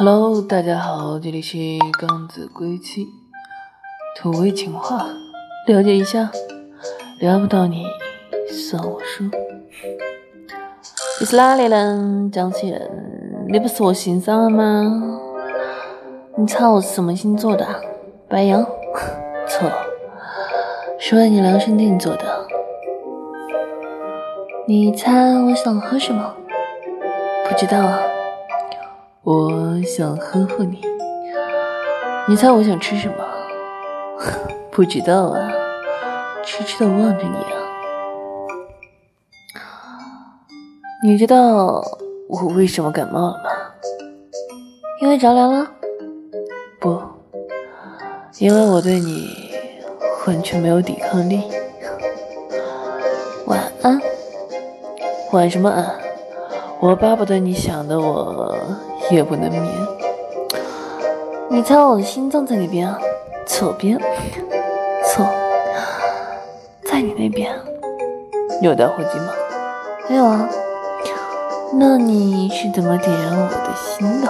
Hello，大家好，这里是刚子归期，土味情话，了解一下，聊不到你算我输。你是哪里人？江西人？你不是我姓张了吗？你猜我是什么星座的？白羊？错，是为你量身定做的。你猜我想喝什么？不知道啊。我想呵护你。你猜我想吃什么？不知道啊，痴痴的望着你啊。你知道我为什么感冒了吗？因为着凉了？不，因为我对你完全没有抵抗力。晚安。晚什么安？我巴不得你想的我夜不能眠。你猜我的心脏在哪边啊？左边。错，在你那边。有打火机吗？没有啊。那你是怎么点燃我的心的？